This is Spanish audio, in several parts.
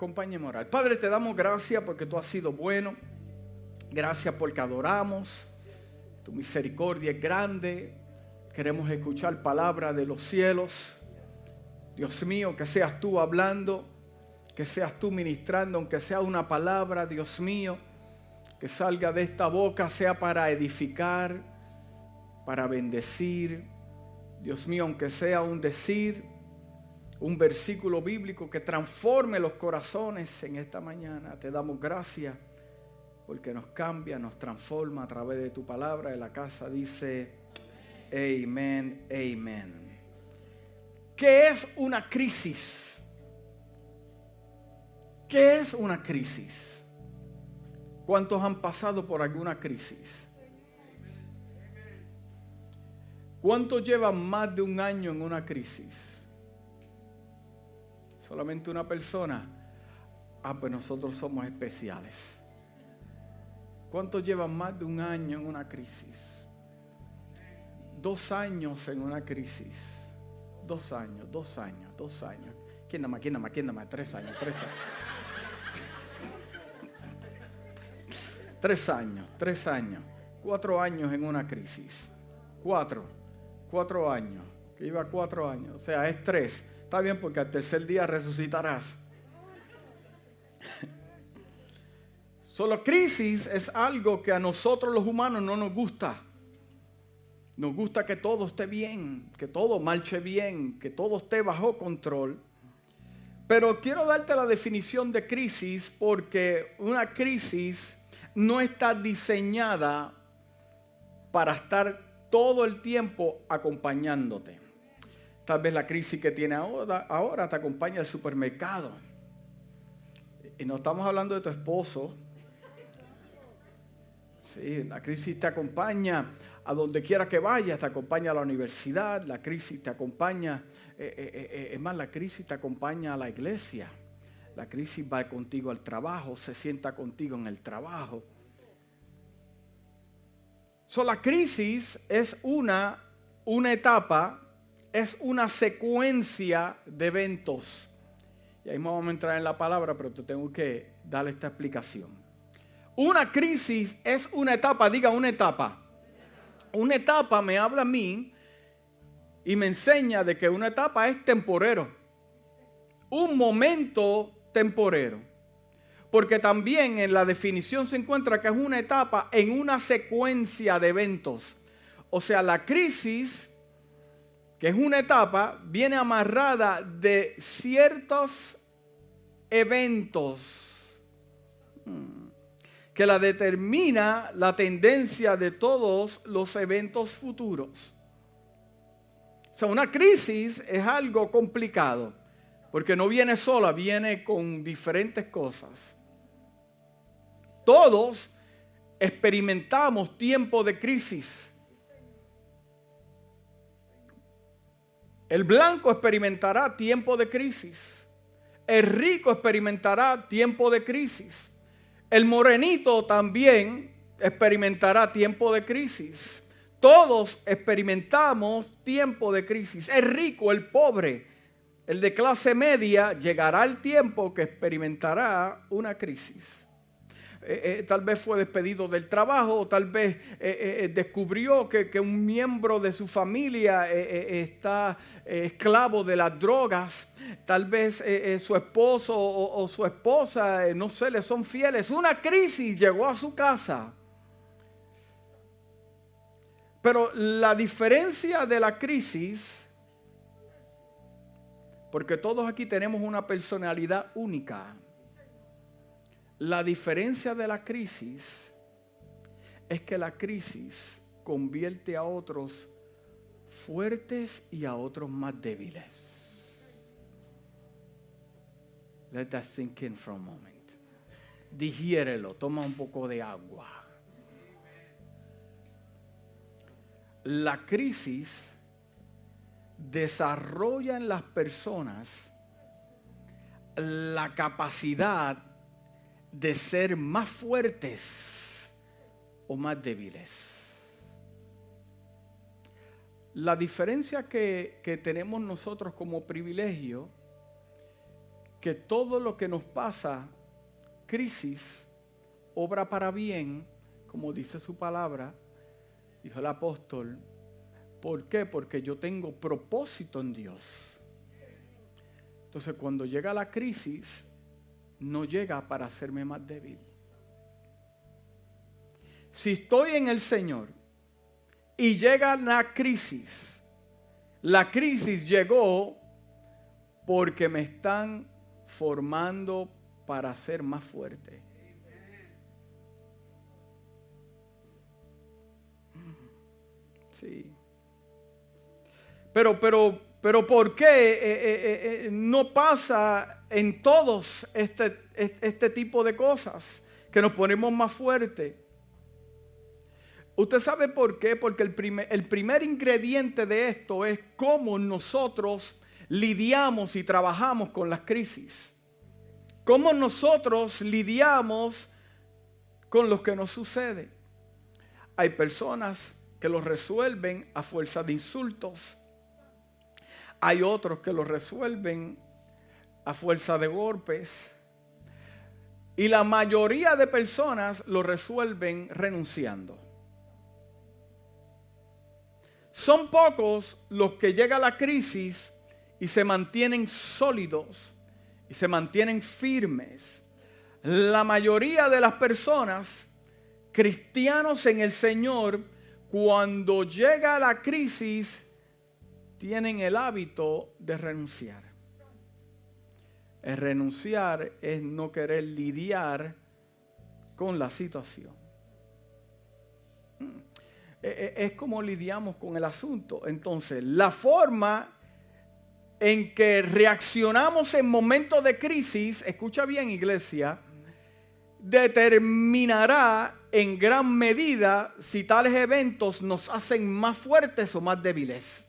Acompáñeme a orar. Padre, te damos gracias porque tú has sido bueno. Gracias porque adoramos. Tu misericordia es grande. Queremos escuchar palabra de los cielos. Dios mío, que seas tú hablando, que seas tú ministrando, aunque sea una palabra, Dios mío, que salga de esta boca, sea para edificar, para bendecir. Dios mío, aunque sea un decir, un versículo bíblico que transforme los corazones en esta mañana. Te damos gracias porque nos cambia, nos transforma a través de tu palabra. En la casa dice, amén, amén. ¿Qué es una crisis? ¿Qué es una crisis? ¿Cuántos han pasado por alguna crisis? ¿Cuántos llevan más de un año en una crisis? Solamente una persona, ah, pues nosotros somos especiales. ¿Cuántos llevan más de un año en una crisis? Dos años en una crisis. Dos años, dos años, dos años. ¿Quién más? ¿Quién más? ¿Quién más? Tres años, tres años. tres años, tres años. Cuatro años en una crisis. Cuatro, cuatro años. Que iba cuatro años. O sea, es tres. Está bien porque al tercer día resucitarás. Solo crisis es algo que a nosotros los humanos no nos gusta. Nos gusta que todo esté bien, que todo marche bien, que todo esté bajo control. Pero quiero darte la definición de crisis porque una crisis no está diseñada para estar todo el tiempo acompañándote. Tal vez la crisis que tiene ahora, te acompaña al supermercado. Y no estamos hablando de tu esposo. Sí, la crisis te acompaña a donde quiera que vayas, te acompaña a la universidad, la crisis te acompaña, eh, eh, eh, es más, la crisis te acompaña a la iglesia, la crisis va contigo al trabajo, se sienta contigo en el trabajo. So, la crisis es una, una etapa es una secuencia de eventos. Y ahí vamos a entrar en la palabra, pero te tengo que dar esta explicación. Una crisis es una etapa, diga una etapa. Una etapa me habla a mí y me enseña de que una etapa es temporero. Un momento temporero. Porque también en la definición se encuentra que es una etapa en una secuencia de eventos. O sea, la crisis que es una etapa, viene amarrada de ciertos eventos hmm, que la determina la tendencia de todos los eventos futuros. O sea, una crisis es algo complicado, porque no viene sola, viene con diferentes cosas. Todos experimentamos tiempo de crisis. El blanco experimentará tiempo de crisis. El rico experimentará tiempo de crisis. El morenito también experimentará tiempo de crisis. Todos experimentamos tiempo de crisis. El rico, el pobre, el de clase media, llegará el tiempo que experimentará una crisis. Eh, eh, tal vez fue despedido del trabajo, tal vez eh, descubrió que, un miembro de su familia está esclavo de las drogas, tal vez su esposo o, o su esposa, no sé, le son fieles. Una crisis llegó a su casa. Pero la diferencia de la crisis, porque todos aquí tenemos una personalidad única. La diferencia de la crisis es que la crisis convierte a otros fuertes y a otros más débiles. Let that sink in for a moment. Digiérelo, toma un poco de agua. La crisis desarrolla en las personas la capacidad de ser más fuertes o más débiles. La diferencia que, tenemos nosotros como privilegio que todo lo que nos pasa, crisis, obra para bien, como dice su palabra, dijo el apóstol. ¿Por qué? Porque yo tengo propósito en Dios. Entonces cuando llega la crisis, no llega para hacerme más débil. Si estoy en el Señor y llega la crisis, la crisis llegó porque me están formando para ser más fuerte. Sí. Pero, pero, pero ¿por qué eh, eh, eh, no pasa en todos este, este tipo de cosas? Que nos ponemos más fuertes. ¿Usted sabe por qué? Porque el primer, el primer ingrediente de esto es cómo nosotros lidiamos y trabajamos con las crisis. Cómo nosotros lidiamos con lo que nos sucede. Hay personas que lo resuelven a fuerza de insultos. Hay otros que lo resuelven a fuerza de golpes. Y la mayoría de personas lo resuelven renunciando. Son pocos los que llega la crisis y se mantienen sólidos y se mantienen firmes. La mayoría de las personas cristianos en el Señor cuando llega la crisis, tienen el hábito de renunciar. El renunciar es no querer lidiar con la situación. Mm. E, e, es como lidiamos con el asunto. Entonces, la forma en que reaccionamos en momentos de crisis, escucha bien iglesia, determinará en gran medida si tales eventos nos hacen más fuertes o más débiles.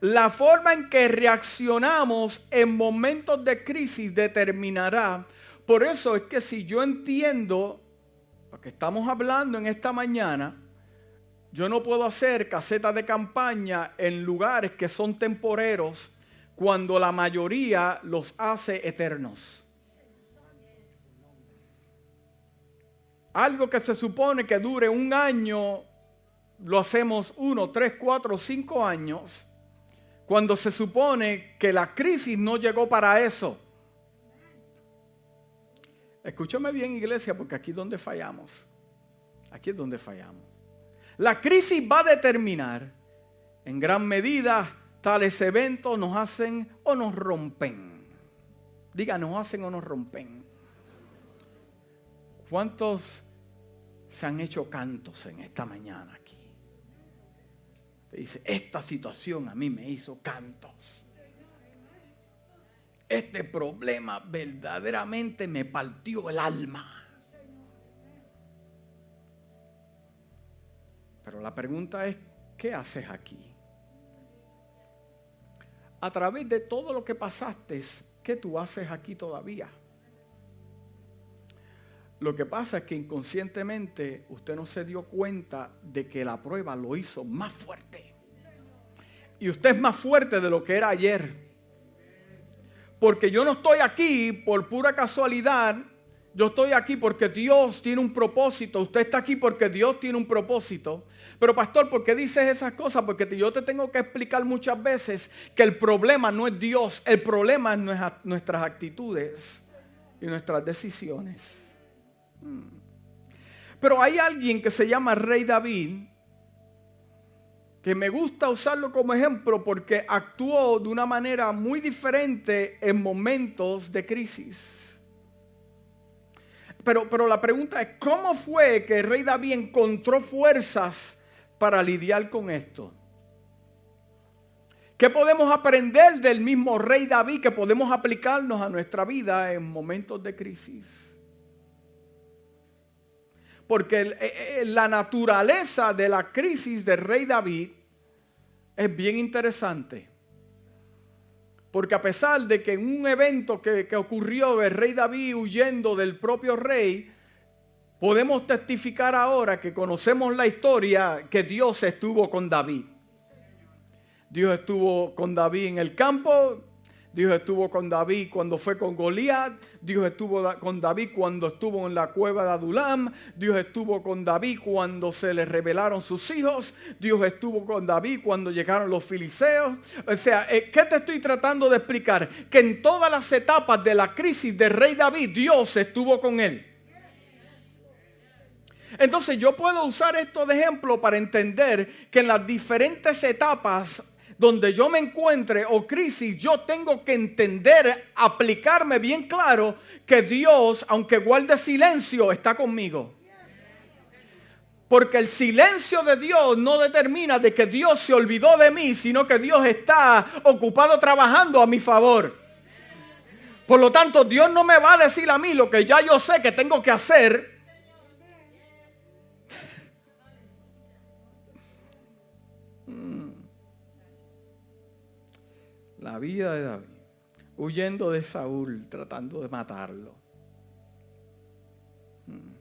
La forma en que reaccionamos en momentos de crisis determinará. Por eso es que si yo entiendo lo que estamos hablando en esta mañana, yo no puedo hacer casetas de campaña en lugares que son temporeros cuando la mayoría los hace eternos. Algo que se supone que dure un año, lo hacemos uno, tres, cuatro, cinco años, cuando se supone que la crisis no llegó para eso. Escúchame bien, iglesia, porque aquí es donde fallamos. Aquí es donde fallamos. La crisis va a determinar en gran medida tales eventos nos hacen o nos rompen. Diga, nos hacen o nos rompen. ¿Cuántos se han hecho cantos en esta mañana aquí? Te dice, esta situación a mí me hizo cantos. Este problema verdaderamente me partió el alma. Pero la pregunta es, ¿qué haces aquí? A través de todo lo que pasaste, ¿qué tú haces aquí todavía? Lo que pasa es que inconscientemente usted no se dio cuenta de que la prueba lo hizo más fuerte. Y usted es más fuerte de lo que era ayer. Porque yo no estoy aquí por pura casualidad. Yo estoy aquí porque Dios tiene un propósito. Usted está aquí porque Dios tiene un propósito. Pero pastor, ¿por qué dices esas cosas? Porque yo te tengo que explicar muchas veces que el problema no es Dios. El problema es nuestras actitudes y nuestras decisiones. Pero hay alguien que se llama Rey David, que me gusta usarlo como ejemplo porque actuó de una manera muy diferente en momentos de crisis. Pero, pero la pregunta es, ¿cómo fue que el rey David encontró fuerzas para lidiar con esto? ¿Qué podemos aprender del mismo rey David que podemos aplicarnos a nuestra vida en momentos de crisis? Porque eh, eh, la naturaleza de la crisis del rey David es bien interesante. Porque a pesar de que en un evento que, que ocurrió el rey David huyendo del propio rey, podemos testificar ahora que conocemos la historia que Dios estuvo con David. Dios estuvo con David en el campo, Dios estuvo con David cuando fue con Goliat. Dios estuvo con David cuando estuvo en la cueva de Adulam. Dios estuvo con David cuando se le revelaron sus hijos. Dios estuvo con David cuando llegaron los filiseos. O sea, eh, ¿qué te estoy tratando de explicar? Que en todas las etapas de la crisis del rey David, Dios estuvo con él. Entonces yo puedo usar esto de ejemplo para entender que en las diferentes etapas donde yo me encuentre o crisis, yo tengo que entender, aplicarme bien claro que Dios, aunque guarde silencio, está conmigo. Porque el silencio de Dios no determina de que Dios se olvidó de mí, sino que Dios está ocupado trabajando a mi favor. Por lo tanto, Dios no me va a decir a mí lo que ya yo sé que tengo que hacer, la vida de David, huyendo de Saúl, tratando de matarlo. Mm.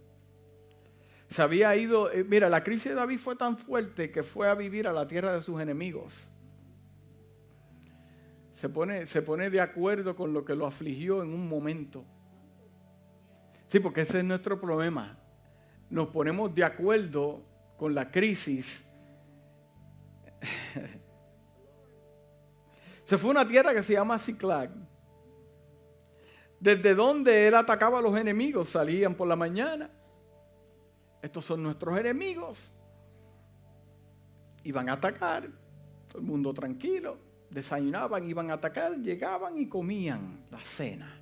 Se había ido, eh, mira, la crisis de David fue tan fuerte que fue a vivir a la tierra de sus enemigos. Se pone, se pone de acuerdo con lo que lo afligió en un momento. Sí, porque ese es nuestro problema. Nos ponemos de acuerdo con la crisis Se fue a una tierra que se llama Ciclag. Desde donde él atacaba a los enemigos, salían por la mañana. Estos son nuestros enemigos. Iban a atacar, todo el mundo tranquilo. Desayunaban, iban a atacar, llegaban y comían la cena.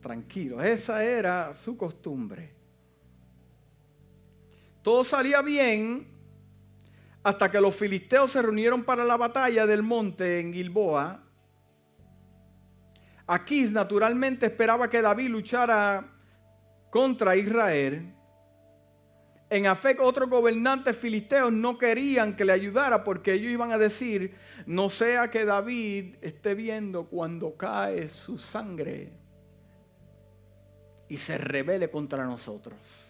Tranquilo, esa era su costumbre. Todo salía bien hasta que los filisteos se reunieron para la batalla del monte en Gilboa. Aquís naturalmente esperaba que David luchara contra Israel. En Afec otros gobernantes filisteos no querían que le ayudara porque ellos iban a decir, no sea que David esté viendo cuando cae su sangre y se revele contra nosotros.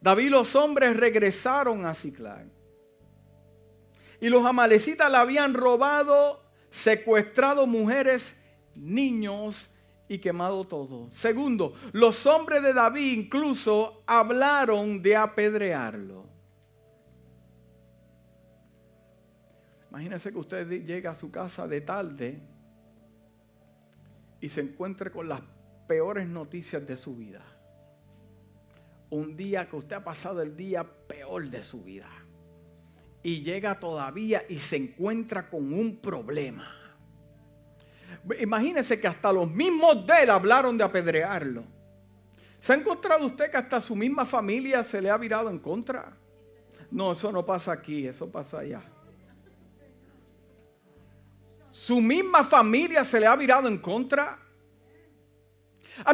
David los hombres regresaron a Ciclag. Y los amalecitas le habían robado, secuestrado mujeres, niños y quemado todo. Segundo, los hombres de David incluso hablaron de apedrearlo. Imagínese que usted llega a su casa de tarde y se encuentre con las peores noticias de su vida un día que usted ha pasado el día peor de su vida y llega todavía y se encuentra con un problema. Imagínese que hasta los mismos de él hablaron de apedrearlo. ¿Se ha encontrado usted que hasta su misma familia se le ha virado en contra? No, eso no pasa aquí, eso pasa allá. Su misma familia se le ha virado en contra.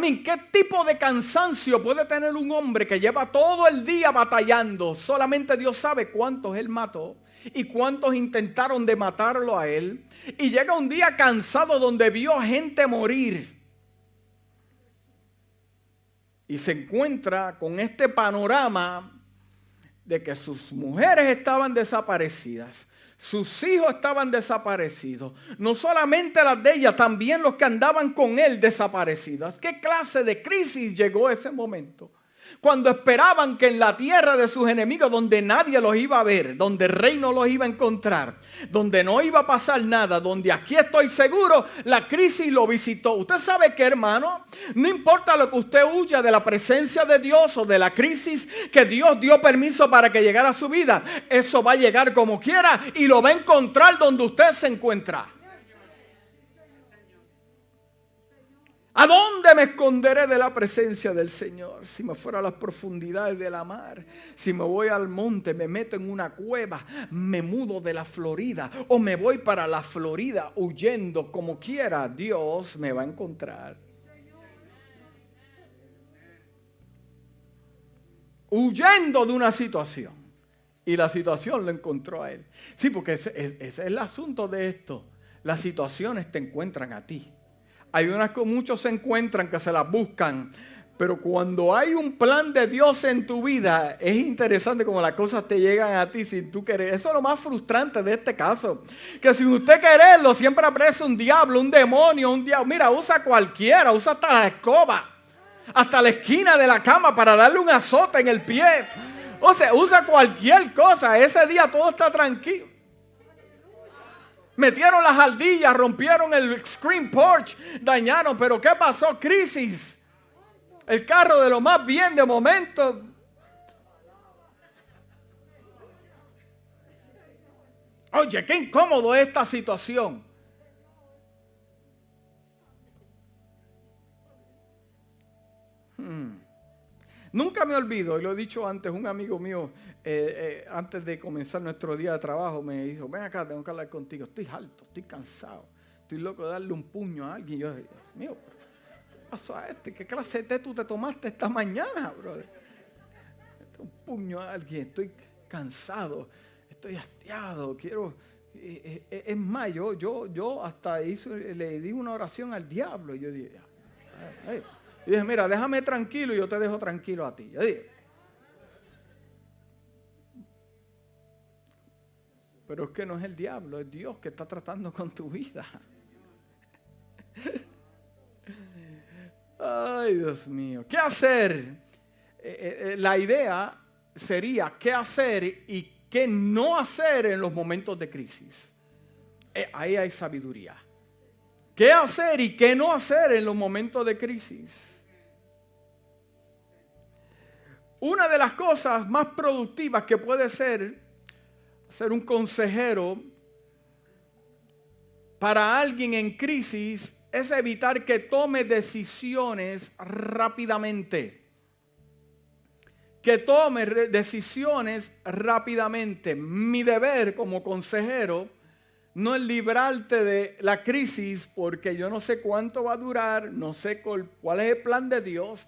Mí, ¿qué tipo de cansancio puede tener un hombre que lleva todo el día batallando? Solamente Dios sabe cuántos él mató y cuántos intentaron de matarlo a él. Y llega un día cansado donde vio gente morir. Y se encuentra con este panorama de que sus mujeres estaban desaparecidas sus hijos estaban desaparecidos. No solamente las de ella, también los que andaban con él desaparecidos. ¿Qué clase de crisis llegó ese momento? Cuando esperaban que en la tierra de sus enemigos, donde nadie los iba a ver, donde el rey no los iba a encontrar, donde no iba a pasar nada, donde aquí estoy seguro, la crisis lo visitó. Usted sabe que, hermano, no importa lo que usted huya de la presencia de Dios o de la crisis que Dios dio permiso para que llegara a su vida, eso va a llegar como quiera y lo va a encontrar donde usted se encuentra. ¿A dónde me esconderé de la presencia del Señor? Si me fuera a las profundidades de la mar, si me voy al monte, me meto en una cueva, me mudo de la Florida o me voy para la Florida huyendo como quiera, Dios me va a encontrar. Huyendo de una situación. Y la situación lo encontró a él. Sí, porque ese, ese es el asunto de esto. Las situaciones te encuentran a ti. Hay unas que muchos se encuentran que se las buscan, Pero cuando hay un plan de Dios en tu vida, es interesante como las cosas te llegan a ti sin tú querer. Eso es lo más frustrante de este caso. Que sin usted quererlo, siempre aparece un diablo, un demonio, un diablo. Mira, usa cualquiera, usa hasta la escoba, hasta la esquina de la cama para darle un azote en el pie. O sea, usa cualquier cosa. Ese día todo está tranquilo. Metieron las aldillas, rompieron el screen porch, dañaron. Pero ¿qué pasó? Crisis. El carro de lo más bien de momento. Oye, qué incómodo esta situación. Nunca me olvido, y lo he dicho antes, un amigo mío, eh, eh, antes de comenzar nuestro día de trabajo, me dijo, ven acá, tengo que hablar contigo, estoy alto, estoy cansado, estoy loco de darle un puño a alguien. yo, Dios mío, pasó a este? ¿Qué clase de té tú te tomaste esta mañana, brother? Un puño a alguien, estoy cansado, estoy hastiado, quiero... Es más, yo, yo, hasta hizo, le di una oración al diablo. Y yo dije, y dije, mira, déjame tranquilo y yo te dejo tranquilo a ti. Yo dije, pero es que no es el diablo, es Dios que está tratando con tu vida. Ay, Dios mío. ¿Qué hacer? Eh, eh, eh, la idea sería qué hacer y qué no hacer en los momentos de crisis. ahí hay sabiduría. ¿Qué hacer y qué no hacer en los momentos de crisis? Una de las cosas más productivas que puede ser ser un consejero para alguien en crisis es evitar que tome decisiones rápidamente. Que tome decisiones rápidamente. Mi deber como consejero no es librarte de la crisis porque yo no sé cuánto va a durar, no sé cuál es el plan de Dios.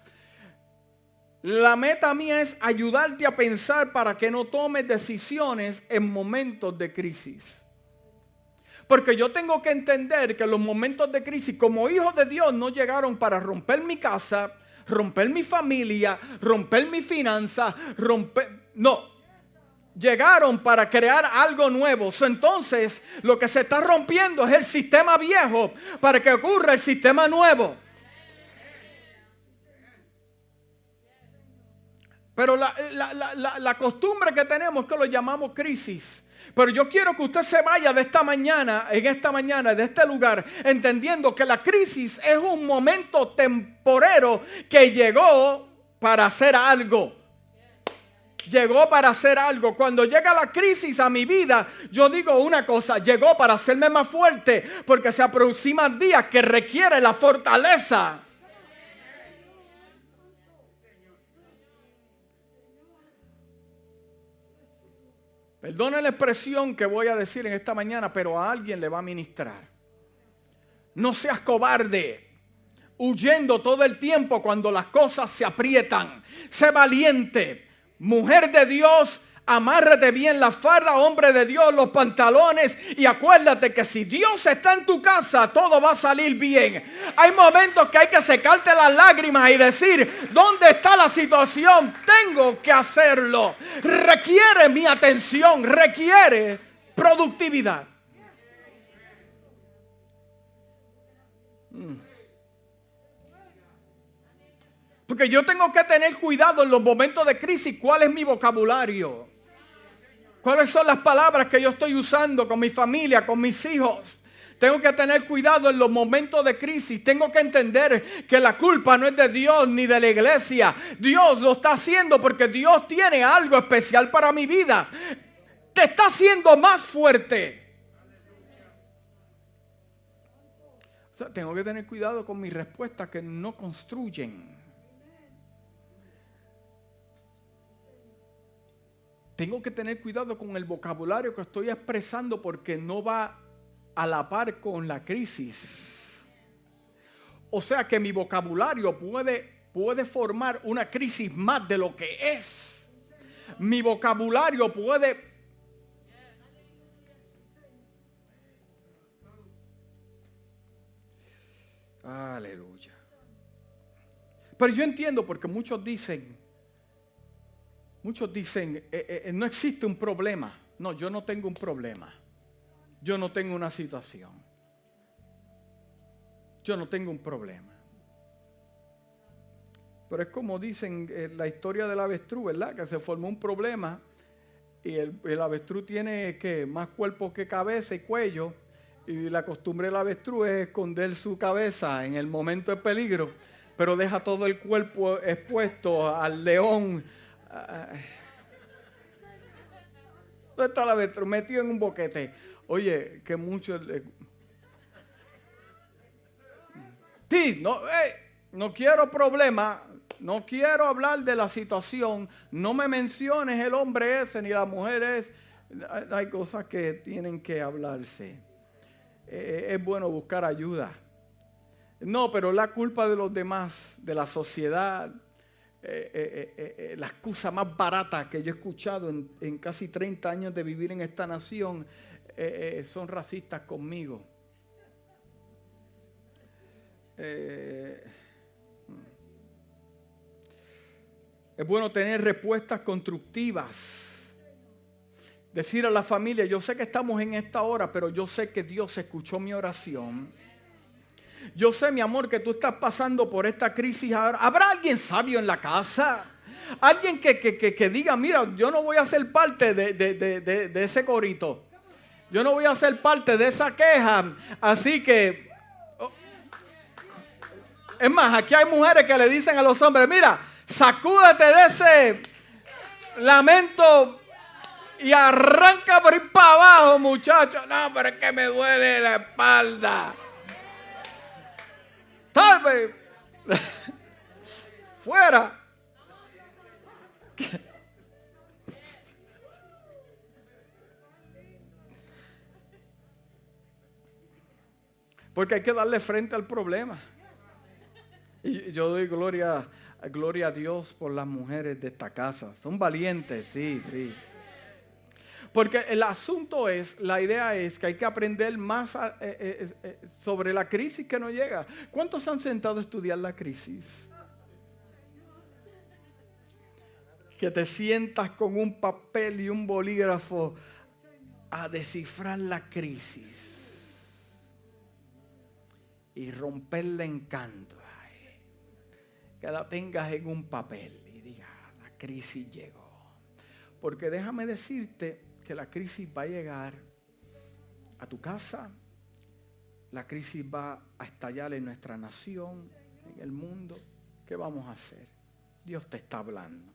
La meta mía es ayudarte a pensar para que no tomes decisiones en momentos de crisis. Porque yo tengo que entender que los momentos de crisis, como hijos de Dios, no llegaron para romper mi casa, romper mi familia, romper mi finanza, romper... No, llegaron para crear algo nuevo. Entonces, lo que se está rompiendo es el sistema viejo para que ocurra el sistema nuevo. Pero la, la, costumbre que tenemos que lo llamamos crisis. Pero yo quiero que usted se vaya de esta mañana, en esta mañana, de este lugar, entendiendo que la crisis es un momento temporero que llegó para hacer algo. Llegó para hacer algo. Cuando llega la crisis a mi vida, yo digo una cosa, llegó para hacerme más fuerte, porque se aproximan días que requiere la fortaleza Perdone la expresión que voy a decir en esta mañana, pero a alguien le va a ministrar. No seas cobarde, huyendo todo el tiempo cuando las cosas se aprietan. Sé valiente, mujer de Dios, Amárrate bien la farda, hombre de Dios, los pantalones y acuérdate que si Dios está en tu casa, todo va a salir bien. Hay momentos que hay que secarte las lágrimas y decir, ¿dónde está la situación? Tengo que hacerlo. Requiere mi atención, requiere productividad. Mm. Porque yo tengo que tener cuidado en los momentos de crisis. ¿Cuál es mi vocabulario? ¿Cuáles son las palabras que yo estoy usando con mi familia, con mis hijos? Tengo que tener cuidado en los momentos de crisis. Tengo que entender que la culpa no es de Dios ni de la iglesia. Dios lo está haciendo porque Dios tiene algo especial para mi vida. Te está haciendo más fuerte. tengo que tener cuidado con mis respuestas que no construyen. Tengo que tener cuidado con el vocabulario que estoy expresando porque no va a la par con la crisis. O sea que mi vocabulario puede, puede formar una crisis más de lo que es. Mi vocabulario puede... Aleluya. Pero yo entiendo porque muchos dicen, muchos dicen, eh, eh, no existe un problema. No, yo no tengo un problema. Yo no tengo una situación. Yo no tengo un problema. Pero es como dicen en la historia del avestruz, ¿verdad? Que se formó un problema y el, avestruz tiene más cuerpo que cabeza y cuello. Y la costumbre del avestruz es esconder su cabeza en el momento de peligro, pero deja todo el cuerpo expuesto al león. ¿Dónde está avestruz? Metido en un boquete. Oye, que mucho... Sí, no, no quiero problema, no quiero hablar de la situación, no me menciones el hombre ese ni la mujer es. Hay cosas que tienen que hablarse. Eh, es bueno buscar ayuda. No, pero la culpa de los demás, de la sociedad, eh, eh, la excusa más barata que yo he escuchado en, en casi 30 años de vivir en esta nación, son racistas conmigo. Es bueno tener respuestas constructivas. Decir a la familia, yo sé que estamos en esta hora, pero yo sé que Dios escuchó mi oración. Yo sé, mi amor, que tú estás pasando por esta crisis. ¿Habrá alguien sabio en la casa? Alguien que, diga, mira, yo no voy a ser parte de, de ese corito. Yo no voy a ser parte de esa queja. Así que... Oh, es más, aquí hay mujeres que le dicen a los hombres, mira, Sacúdate de ese lamento y arranca por ir para abajo, muchacho. No, pero es que me duele la espalda. Tal Fuera. Porque hay que darle frente al problema. Y yo doy gloria Gloria a Dios por las mujeres de esta casa. Son valientes, sí, sí. Porque el asunto es, la idea es que hay que aprender más eh, eh, eh, sobre la crisis que no llega. ¿Cuántos han sentado a estudiar la crisis? Que te sientas con un papel y un bolígrafo a descifrar la crisis y romperle encanto que la tengas en un papel y diga, la crisis llegó. Porque déjame decirte que la crisis va a llegar a tu casa, la crisis va a estallar en nuestra nación, en el mundo. ¿Qué vamos a hacer? Dios te está hablando.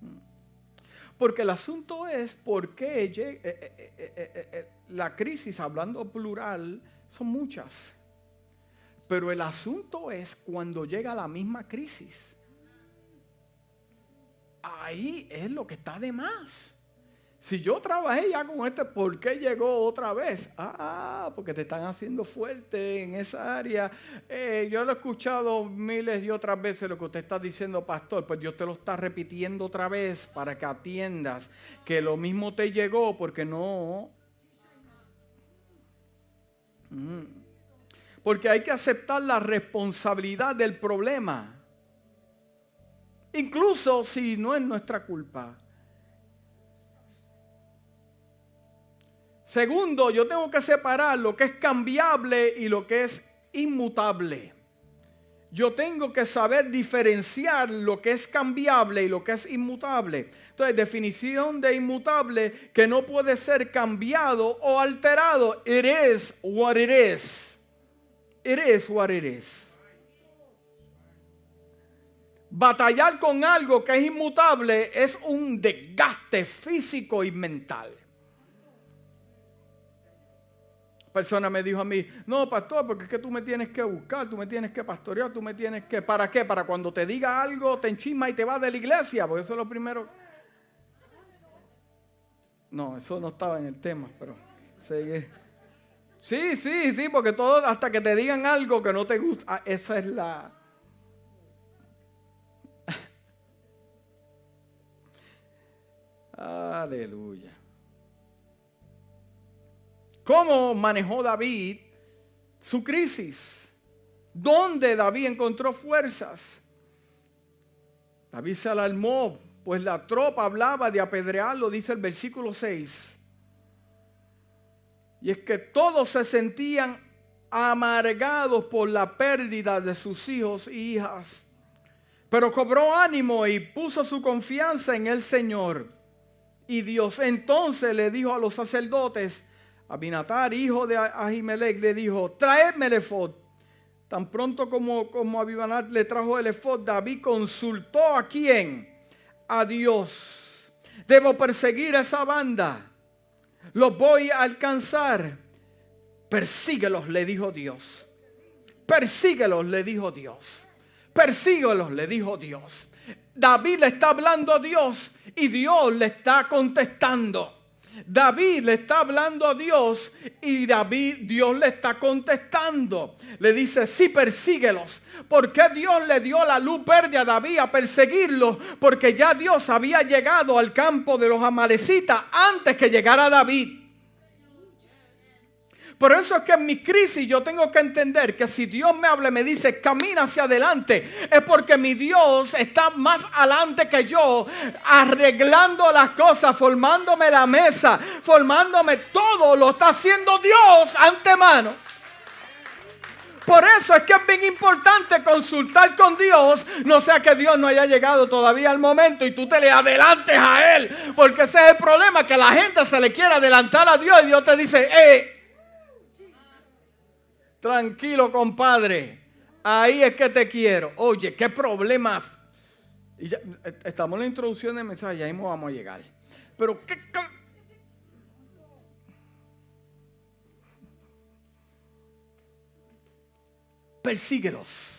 Mm. Porque el asunto es por qué eh, eh, eh, la crisis, hablando plural, son muchas. Pero el asunto es cuando llega la misma crisis. Ahí es lo que está de más. Si yo trabajé ya con este, ¿por qué llegó otra vez? Ah, porque te están haciendo fuerte en esa área. Eh, yo lo he escuchado miles y otras veces lo que usted está diciendo, pastor. Pues Dios te lo está repitiendo otra vez para que atiendas que lo mismo te llegó porque no. Mm porque hay que aceptar la responsabilidad del problema. Incluso si no es nuestra culpa. Segundo, yo tengo que separar lo que es cambiable y lo que es inmutable. Yo tengo que saber diferenciar lo que es cambiable y lo que es inmutable. Entonces, definición de inmutable que no puede ser cambiado o alterado. It is what it is. Eres what eres. Batallar con algo que es inmutable es un desgaste físico y mental. Persona me dijo a mí, no, pastor, porque es que tú me tienes que buscar, tú me tienes que pastorear, tú me tienes que... ¿Para qué? Para cuando te diga algo, te enchisma y te vas de la iglesia, porque eso es lo primero... No, eso no estaba en el tema, pero. Sí, sí, sí, porque todo, hasta que te digan algo que no te gusta, ah, esa es la... Aleluya. ¿Cómo manejó David su crisis? ¿Dónde David encontró fuerzas? David se alarmó, pues la tropa hablaba de apedrearlo, dice el versículo 6. Y es que todos se sentían amargados por la pérdida de sus hijos y hijas. Pero cobró ánimo y puso su confianza en el Señor y Dios. Entonces le dijo a los sacerdotes, Abinatar, hijo de Ahimelech, le dijo, traedme el efod. Tan pronto como, como Abinatar le trajo el efod, David consultó a quién? A Dios. Debo perseguir a esa banda. Los voy a alcanzar. Persíguelos, le dijo Dios. Persíguelos, le dijo Dios. Persíguelos, le dijo Dios. David le está hablando a Dios y Dios le está contestando. David le está hablando a Dios y David, Dios le está contestando. Le dice, sí, persíguelos. ¿Por qué Dios le dio la luz verde a David a perseguirlos? Porque ya Dios había llegado al campo de los amalecitas antes que llegara David. Por eso es que en mi crisis yo tengo que entender que si Dios me habla y me dice camina hacia adelante, es porque mi Dios está más adelante que yo, arreglando las cosas, formándome la mesa, formándome todo, lo está haciendo Dios antemano. Por eso es que es bien importante consultar con Dios, no sea que Dios no haya llegado todavía al momento y tú te le adelantes a Él, porque ese es el problema, que la gente se le quiere adelantar a Dios y Dios te dice, eh, Tranquilo, compadre. Ahí es que te quiero. Oye, qué problema. estamos en la introducción del mensaje, ahí mismo vamos a llegar. Pero qué. Persíguelos.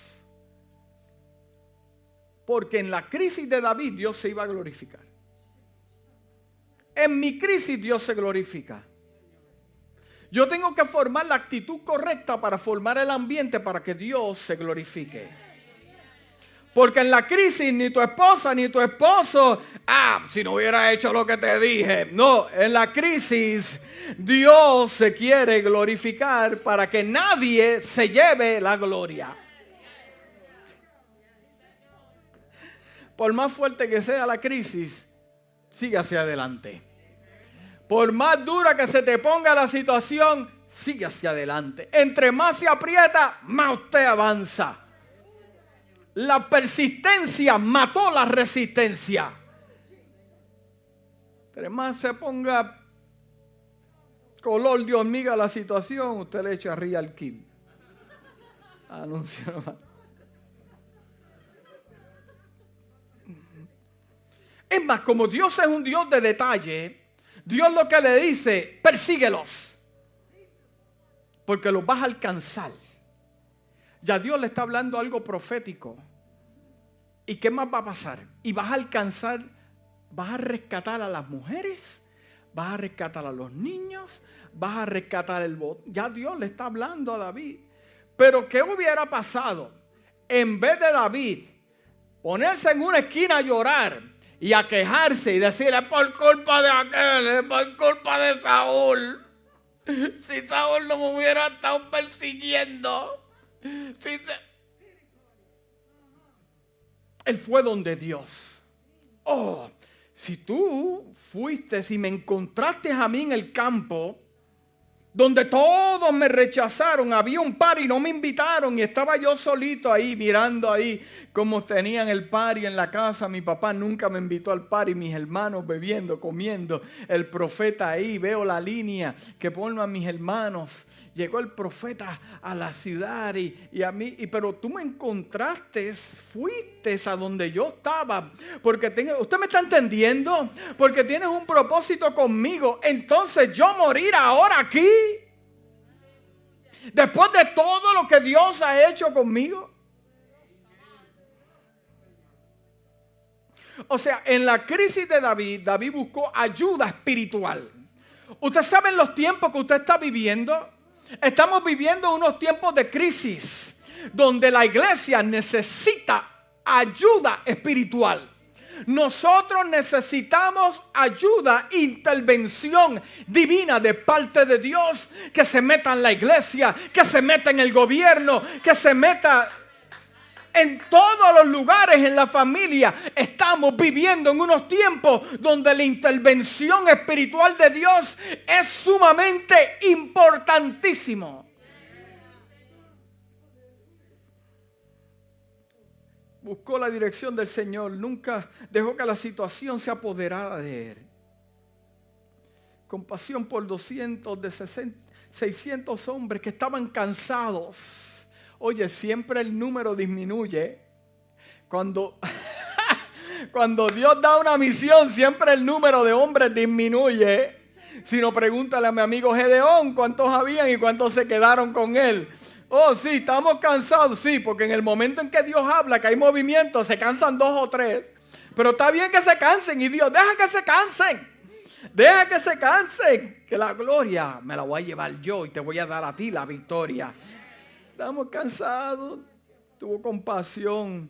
Porque en la crisis de David Dios se iba a glorificar. En mi crisis Dios se glorifica. Yo tengo que formar la actitud correcta para formar el ambiente para que Dios se glorifique. Porque en la crisis ni tu esposa ni tu esposo, ah, si no hubiera hecho lo que te dije. No, en la crisis Dios se quiere glorificar para que nadie se lleve la gloria. Por más fuerte que sea la crisis, sigue hacia adelante. Por más dura que se te ponga la situación, sigue hacia adelante. Entre más se aprieta, más usted avanza. La persistencia mató la resistencia. Entre más se ponga color de hormiga la situación, usted le echa real kit. Anuncio Es más, como Dios es un Dios de detalle, Dios lo que le dice, persíguelos. Porque los vas a alcanzar. Ya Dios le está hablando algo profético. ¿Y qué más va a pasar? Y vas a alcanzar, vas a rescatar a las mujeres, vas a rescatar a los niños, vas a rescatar el bote. Ya Dios le está hablando a David. Pero ¿qué hubiera pasado? En vez de David ponerse en una esquina a llorar, y a quejarse y decir, es por culpa de aquel, es por culpa de Saúl. Si Saúl no me hubiera estado persiguiendo. Él fue donde Dios. Oh, si tú fuiste, si me encontraste a mí en el campo, donde todos me rechazaron, había un par y no me invitaron y estaba yo solito ahí mirando ahí cómo tenían el par y en la casa. Mi papá nunca me invitó al par y mis hermanos bebiendo, comiendo. El profeta ahí, veo la línea que pongo a mis hermanos. Llegó el profeta a la ciudad y, a mí, y, pero tú me encontraste, fuiste a donde yo estaba, porque usted me está entendiendo, porque tienes un propósito conmigo, entonces yo morir ahora aquí, después de todo lo que Dios ha hecho conmigo. O sea, en la crisis de David, David buscó ayuda espiritual. Usted sabe en los tiempos que usted está viviendo, Estamos viviendo unos tiempos de crisis donde la iglesia necesita ayuda espiritual. Nosotros necesitamos ayuda, intervención divina de parte de Dios, que se meta en la iglesia, que se meta en el gobierno, que se meta en todos los lugares en la familia. Estamos viviendo en unos tiempos donde la intervención espiritual de Dios es sumamente importantísimo. buscó la dirección del Señor, nunca dejó que la situación se apoderara de él. Compasión por 200 de 600 hombres que estaban cansados. Oye, siempre el número disminuye. Cuando, cuando Dios da una misión, siempre el número de hombres disminuye. Si no, pregúntale a mi amigo Gedeón cuántos habían y cuántos se quedaron con él. Oh, sí, estamos cansados, sí, porque en el momento en que Dios habla, que hay movimiento, se cansan dos o tres. Pero está bien que se cansen y Dios, deja que se cansen. Deja que se cansen, que la gloria me la voy a llevar yo y te voy a dar a ti la victoria. Estamos cansados. Tuvo compasión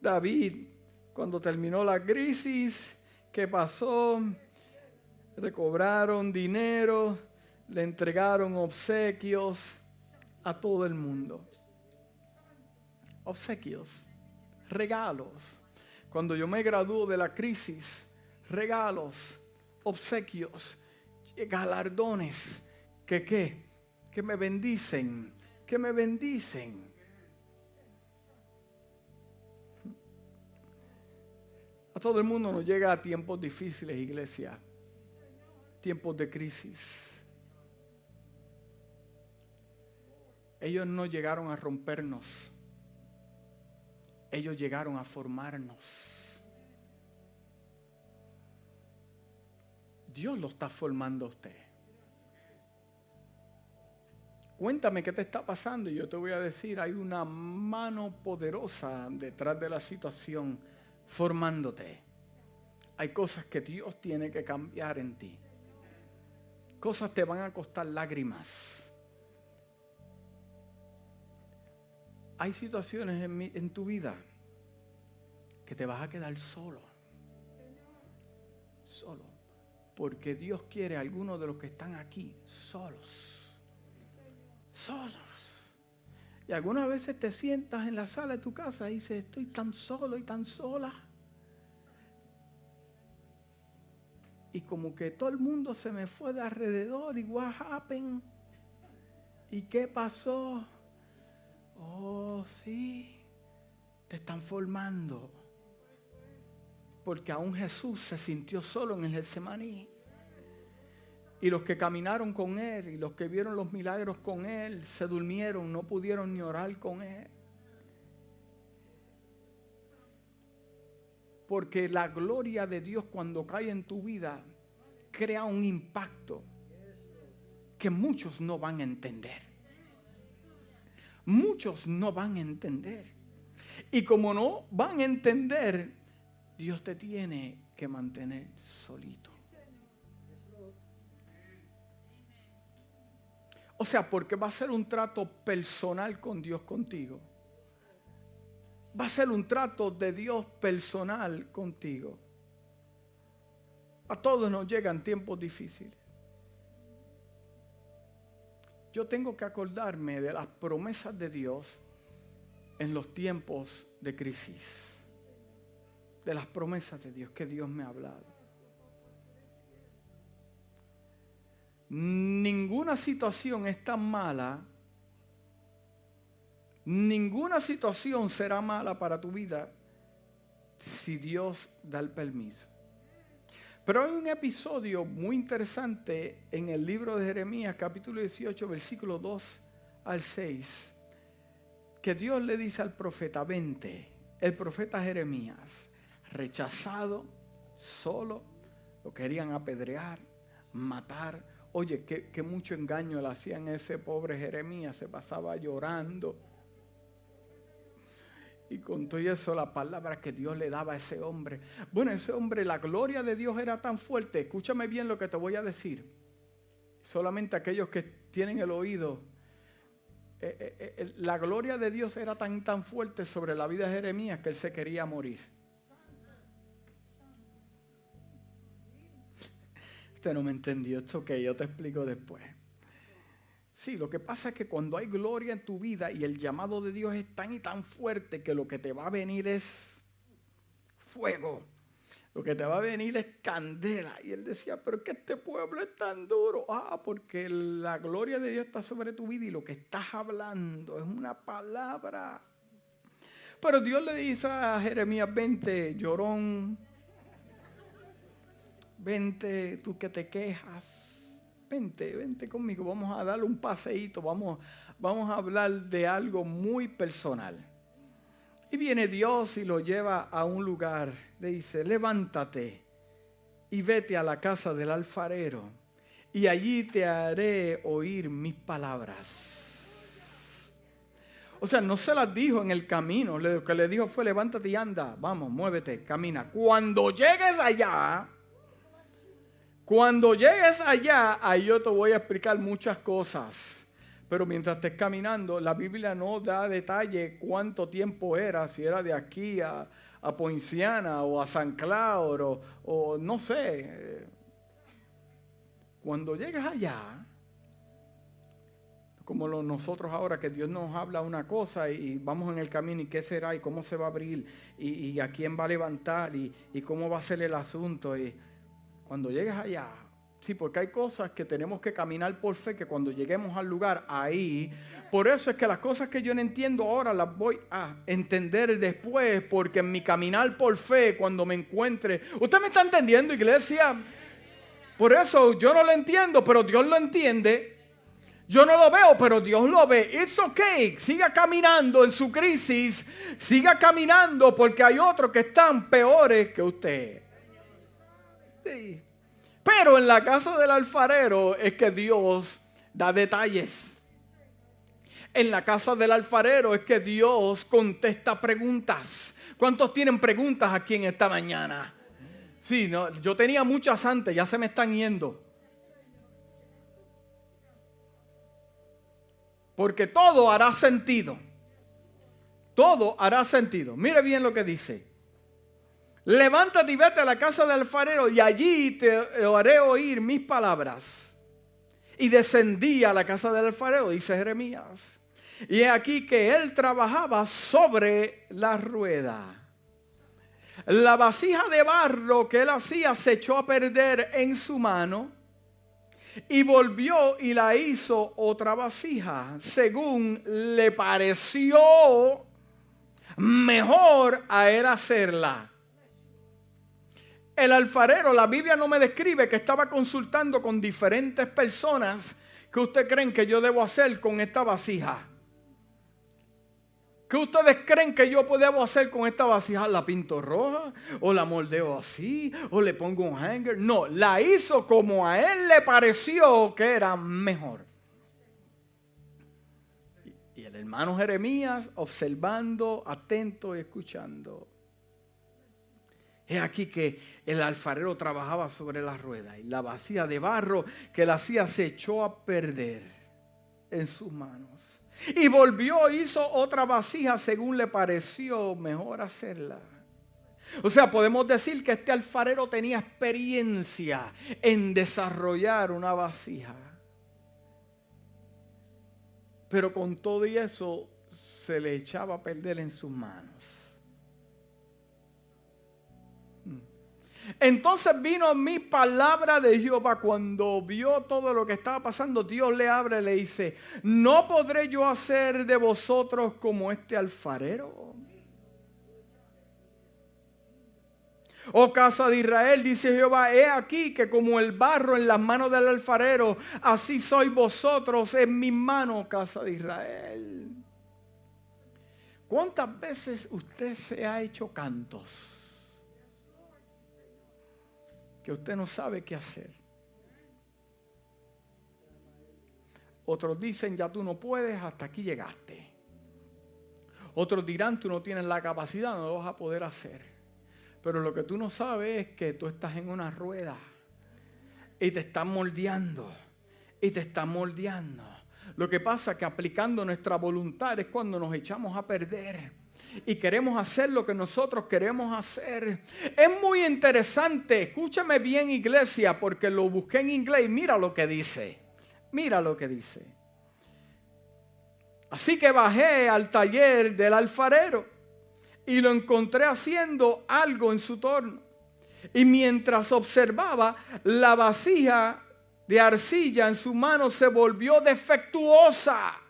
David cuando terminó la crisis. ¿Qué pasó? Recobraron dinero, le entregaron obsequios a todo el mundo. Obsequios, regalos. Cuando yo me graduó de la crisis, regalos, obsequios, galardones, que qué, que me bendicen, que me bendicen. A todo el mundo nos llega a tiempos difíciles, iglesia. Tiempos de crisis. Ellos no llegaron a rompernos. Ellos llegaron a formarnos. Dios lo está formando a usted. Cuéntame qué te está pasando y yo te voy a decir, hay una mano poderosa detrás de la situación formándote. Hay cosas que Dios tiene que cambiar en ti. Cosas te van a costar lágrimas. Hay situaciones en, tu vida que te vas a quedar solo. Solo. Porque Dios quiere a algunos de los que están aquí solos. Solos. Y algunas veces te sientas en la sala de tu casa y dices, estoy tan solo y tan sola. Y como que todo el mundo se me fue de alrededor y what happened? ¿Y qué pasó? Oh, sí, te están formando. Porque aún Jesús se sintió solo en el Getsemaní. Y los que caminaron con Él y los que vieron los milagros con Él se durmieron, no pudieron ni orar con Él. Porque la gloria de Dios cuando cae en tu vida crea un impacto que muchos no van a entender muchos no van a entender. Y como no van a entender, Dios te tiene que mantener solito. O sea, porque va a ser un trato personal con Dios contigo. Va a ser un trato de Dios personal contigo. A todos nos llegan tiempos difíciles yo tengo que acordarme de las promesas de Dios en los tiempos de crisis. De las promesas de Dios que Dios me ha hablado. Ninguna situación es tan mala, ninguna situación será mala para tu vida si Dios da el permiso. Pero hay un episodio muy interesante en el libro de Jeremías, capítulo 18, versículo 2 al 6, que Dios le dice al profeta, vente, el profeta Jeremías, rechazado, solo, lo querían apedrear, matar. Oye, qué, mucho engaño le hacían a ese pobre Jeremías, se pasaba llorando y con todo eso, la palabra que Dios le daba a ese hombre. Bueno, ese hombre, la gloria de Dios era tan fuerte. Escúchame bien lo que te voy a decir. Solamente aquellos que tienen el oído. Eh, eh, eh, la gloria de Dios era tan, tan fuerte sobre la vida de Jeremías que él se quería morir. No me entendió. Esto ok, yo te explico después. Sí, lo que pasa es que cuando hay gloria en tu vida y el llamado de Dios es tan y tan fuerte que lo que te va a venir es fuego. Lo que te va a venir es candela. Y él decía, pero que este pueblo es tan duro. Ah, porque la gloria de Dios está sobre tu vida y lo que estás hablando es una palabra. Pero Dios le dice a Jeremías, vente, llorón. Vente, tú que te quejas. Vente, vente conmigo. Vamos a darle un paseíto. Vamos, vamos a hablar de algo muy personal. Y viene Dios y lo lleva a un lugar. Le dice, levántate y vete a la casa del alfarero. Y allí te haré oír mis palabras. O sea, no se las dijo en el camino. Lo que le dijo fue, levántate y anda. Vamos, muévete, camina. Cuando llegues allá, cuando llegues allá, ahí yo te voy a explicar muchas cosas. Pero mientras estés caminando, la Biblia no da detalle cuánto tiempo era, si era de aquí a, a Poinciana o a San Claudio o, no sé. Cuando llegues allá, como nosotros ahora, que Dios nos habla una cosa y, vamos en el camino y qué será y cómo se va a abrir y, a quién va a levantar y, y, cómo va a ser el asunto. Y cuando llegues allá, Sí, porque hay cosas que tenemos que caminar por fe, que cuando lleguemos al lugar, ahí. Por eso es que las cosas que yo no entiendo ahora las voy a entender después, porque en mi caminar por fe, cuando me encuentre. ¿Usted me está entendiendo, iglesia? Por eso yo no lo entiendo, pero Dios lo entiende. Yo no lo veo, pero Dios lo ve. It's okay. Siga caminando en su crisis. Siga caminando porque hay otros que están peores que usted. Pero en la casa del alfarero es que Dios da detalles. En la casa del alfarero es que Dios contesta preguntas. ¿Cuántos tienen preguntas aquí en esta mañana? Sí, no, yo tenía muchas antes, ya se me están yendo. Porque todo hará sentido. Todo hará sentido. Mire bien lo que dice levántate y vete a la casa del alfarero y allí te haré oír mis palabras. Y descendí a la casa del alfarero, dice Jeremías. Y he aquí que él trabajaba sobre la rueda. La vasija de barro que él hacía se echó a perder en su mano y volvió y la hizo otra vasija, según le pareció mejor a él hacerla. El alfarero, la Biblia no me describe que estaba consultando con diferentes personas que ustedes creen que yo debo hacer con esta vasija. ¿Qué ustedes creen que yo debo hacer con esta vasija? ¿La pinto roja? ¿O la moldeo así? ¿O le pongo un hanger? No, la hizo como a él le pareció que era mejor. Y el hermano Jeremías observando, atento y escuchando. Es aquí que el alfarero trabajaba sobre la rueda y la vacía de barro que la hacía se echó a perder en sus manos. Y volvió, hizo otra vasija según le pareció mejor hacerla. O sea, podemos decir que este alfarero tenía experiencia en desarrollar una vasija. Pero con todo y eso se le echaba a perder en sus manos. Entonces vino mi palabra de Jehová cuando vio todo lo que estaba pasando. Dios le abre y le dice, ¿no podré yo hacer de vosotros como este alfarero? Oh casa de Israel, dice Jehová, he aquí que como el barro en las manos del alfarero, así sois vosotros en mis manos, casa de Israel. ¿Cuántas veces usted se ha hecho cantos? Que usted no sabe qué hacer. Otros dicen, ya tú no puedes, hasta aquí llegaste. Otros dirán, tú no tienes la capacidad, no lo vas a poder hacer. Pero lo que tú no sabes es que tú estás en una rueda y te están moldeando y te están moldeando. Lo que pasa es que aplicando nuestra voluntad es cuando nos echamos a perder. Y queremos hacer lo que nosotros queremos hacer. Es muy interesante, escúchame bien iglesia, porque lo busqué en inglés y mira lo que dice. Mira lo que dice. Así que bajé al taller del alfarero y lo encontré haciendo algo en su torno. Y mientras observaba, la vasija de arcilla en su mano se volvió defectuosa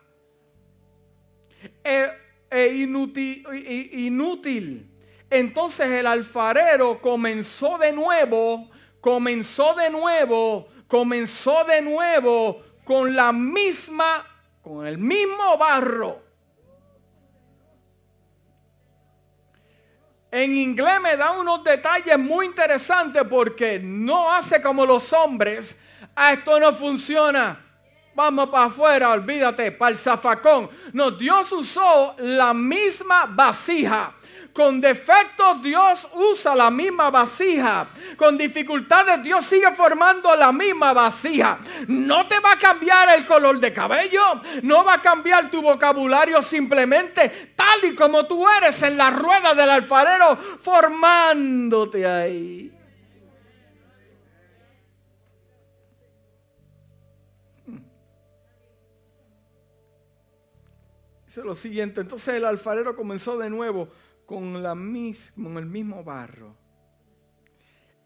e, e inútil, inútil. Entonces el alfarero comenzó de nuevo, comenzó de nuevo, comenzó de nuevo con la misma, con el mismo barro. En inglés me da unos detalles muy interesantes porque no hace como los hombres. Ah, esto no funciona. Vamos para afuera, olvídate, para el zafacón. No, Dios usó la misma vasija con defectos Dios usa la misma vasija. Con dificultades Dios sigue formando la misma vasija. No te va a cambiar el color de cabello. No va a cambiar tu vocabulario simplemente tal y como tú eres en la rueda del alfarero formándote ahí. Lo siguiente, entonces el alfarero comenzó de nuevo con, la con el mismo barro.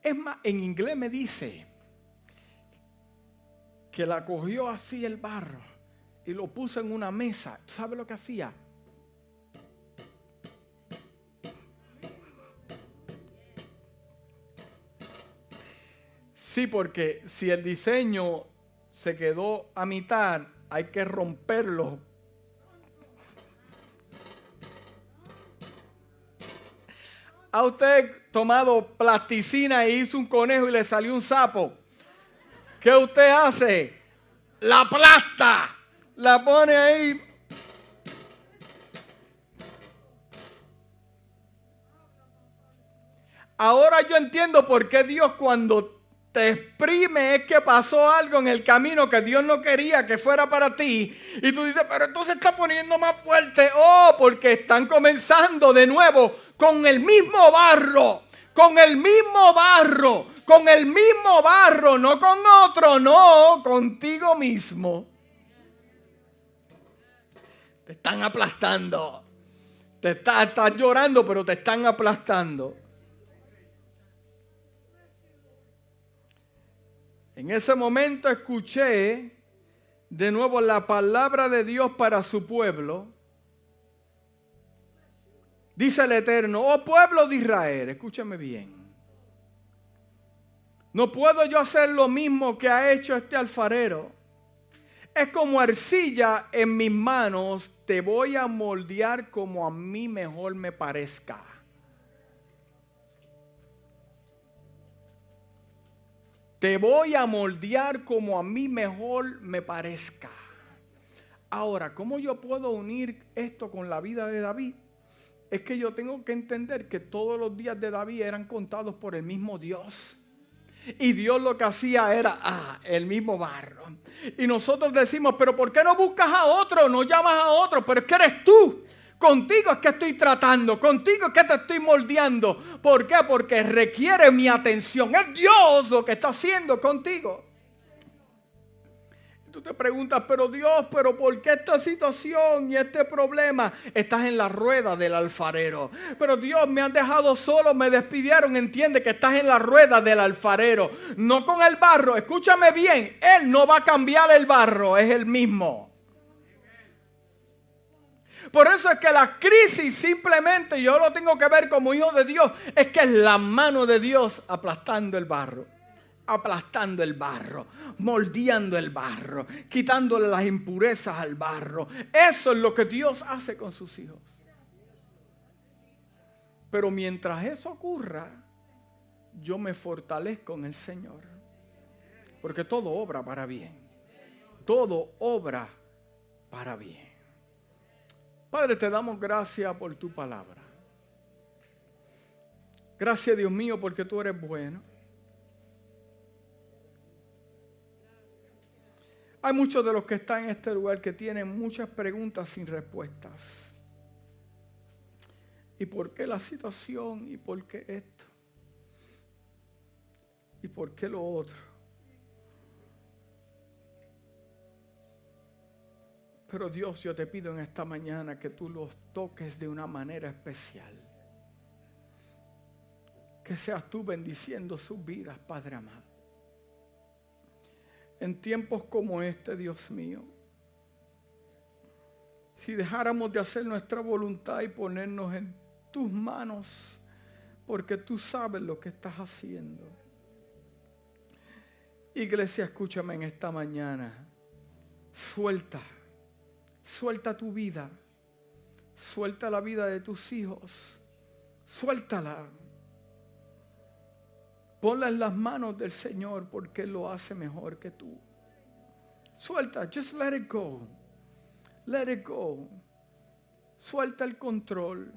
Es más, en inglés me dice que la cogió así el barro y lo puso en una mesa. ¿Sabe lo que hacía? Sí, porque si el diseño se quedó a mitad, hay que romperlo ¿Ha usted tomado plasticina e hizo un conejo y le salió un sapo? ¿Qué usted hace? La aplasta. La pone ahí. Ahora yo entiendo por qué Dios cuando te exprime es que pasó algo en el camino que Dios no quería que fuera para ti. Y tú dices, pero entonces está poniendo más fuerte. Oh, porque están comenzando de nuevo con el mismo barro, con el mismo barro, con el mismo barro, no con otro, no, contigo mismo. Te están aplastando. Te estás, llorando, pero te están aplastando. En ese momento escuché de nuevo la palabra de Dios para su pueblo Dice el Eterno, oh pueblo de Israel, escúchame bien. No puedo yo hacer lo mismo que ha hecho este alfarero. Es como arcilla en mis manos, te voy a moldear como a mí mejor me parezca. Te voy a moldear como a mí mejor me parezca. Ahora, ¿cómo yo puedo unir esto con la vida de David? Es que yo tengo que entender que todos los días de David eran contados por el mismo Dios. Y Dios lo que hacía era, ah, el mismo barro. Y nosotros decimos, pero ¿por qué no buscas a otro? No llamas a otro, pero es que eres tú. Contigo es que estoy tratando, contigo es que te estoy moldeando. ¿Por qué? Porque requiere mi atención. Es Dios lo que está haciendo contigo. Tú te preguntas, pero Dios, pero ¿por qué esta situación y este problema? Estás en la rueda del alfarero. Pero Dios, me han dejado solo, me despidieron. Entiende que estás en la rueda del alfarero. No con el barro. Escúchame bien, Él no va a cambiar el barro, es el mismo. Por eso es que la crisis simplemente yo lo tengo que ver como hijo de Dios. Es que es la mano de Dios aplastando el barro aplastando el barro, moldeando el barro, quitándole las impurezas al barro. Eso es lo que Dios hace con sus hijos. Pero mientras eso ocurra, yo me fortalezco en el Señor. Porque todo obra para bien. Todo obra para bien. Padre, te damos gracias por tu palabra. Gracias Dios mío porque tú eres bueno. Hay muchos de los que están en este lugar que tienen muchas preguntas sin respuestas. ¿Y por qué la situación? ¿Y por qué esto? ¿Y por qué lo otro? Pero Dios, yo te pido en esta mañana que tú los toques de una manera especial. Que seas tú bendiciendo sus vidas, Padre amado. En tiempos como este, Dios mío, si dejáramos de hacer nuestra voluntad y ponernos en tus manos, porque tú sabes lo que estás haciendo. Iglesia, escúchame en esta mañana. Suelta, suelta tu vida, suelta la vida de tus hijos, suéltala. Ponla en las manos del Señor porque Él lo hace mejor que tú. Suelta, just let it go. Let it go. Suelta el control.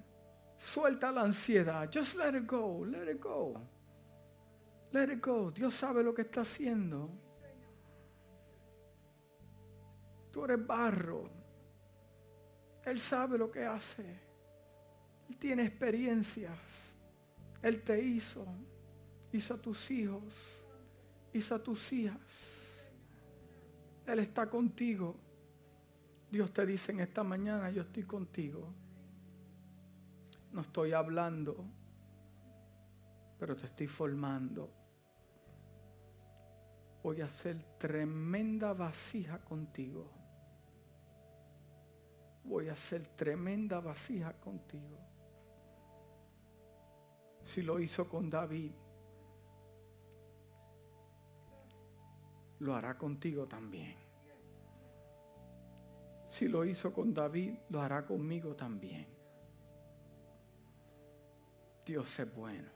Suelta la ansiedad. Just let it go. Let it go. Let it go. Dios sabe lo que está haciendo. Tú eres barro. Él sabe lo que hace. Él tiene experiencias. Él te hizo. Hizo a tus hijos. Hizo a tus hijas. Él está contigo. Dios te dice en esta mañana, yo estoy contigo. No estoy hablando, pero te estoy formando voy a hacer tremenda vasija contigo. Voy a hacer tremenda vasija contigo. Si lo hizo con David, lo hará contigo también. Si lo hizo con David, lo hará conmigo también. Dios es bueno.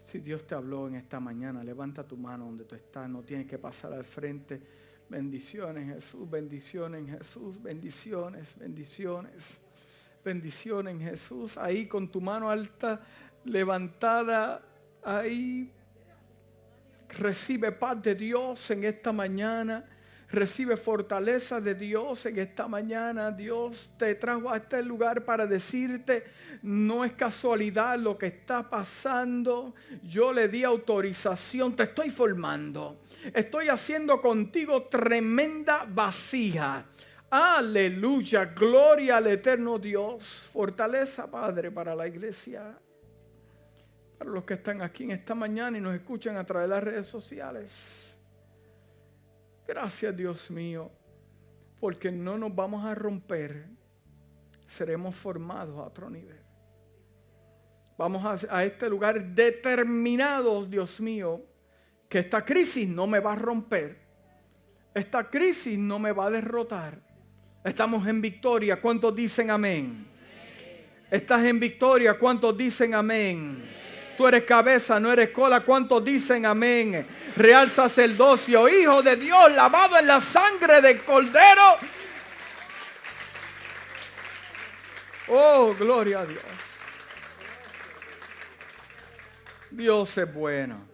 Si Dios te habló en esta mañana, levanta tu mano donde tú estás, no tienes que pasar al frente. Bendiciones, Jesús, bendiciones, Jesús, bendiciones, bendiciones, bendiciones, Jesús. Ahí con tu mano alta, levantada, ahí. Recibe paz de Dios en esta mañana. Recibe fortaleza de Dios en esta mañana. Dios te trajo a este lugar para decirte, no es casualidad lo que está pasando. Yo le di autorización, te estoy formando. Estoy haciendo contigo tremenda vacía. Aleluya, gloria al eterno Dios. Fortaleza, Padre, para la iglesia. Los que están aquí en esta mañana y nos escuchan a través de las redes sociales. Gracias Dios mío, porque no nos vamos a romper, seremos formados a otro nivel. Vamos a, este lugar determinados, Dios mío, que esta crisis no me va a romper, esta crisis no me va a derrotar. Estamos en victoria, ¿cuántos dicen amén? Estás en victoria, ¿cuántos dicen amén? Tú eres cabeza, no eres cola. ¿Cuántos dicen amén? Real sacerdocio, hijo de Dios, lavado en la sangre del cordero. Oh, gloria a Dios. Dios es bueno.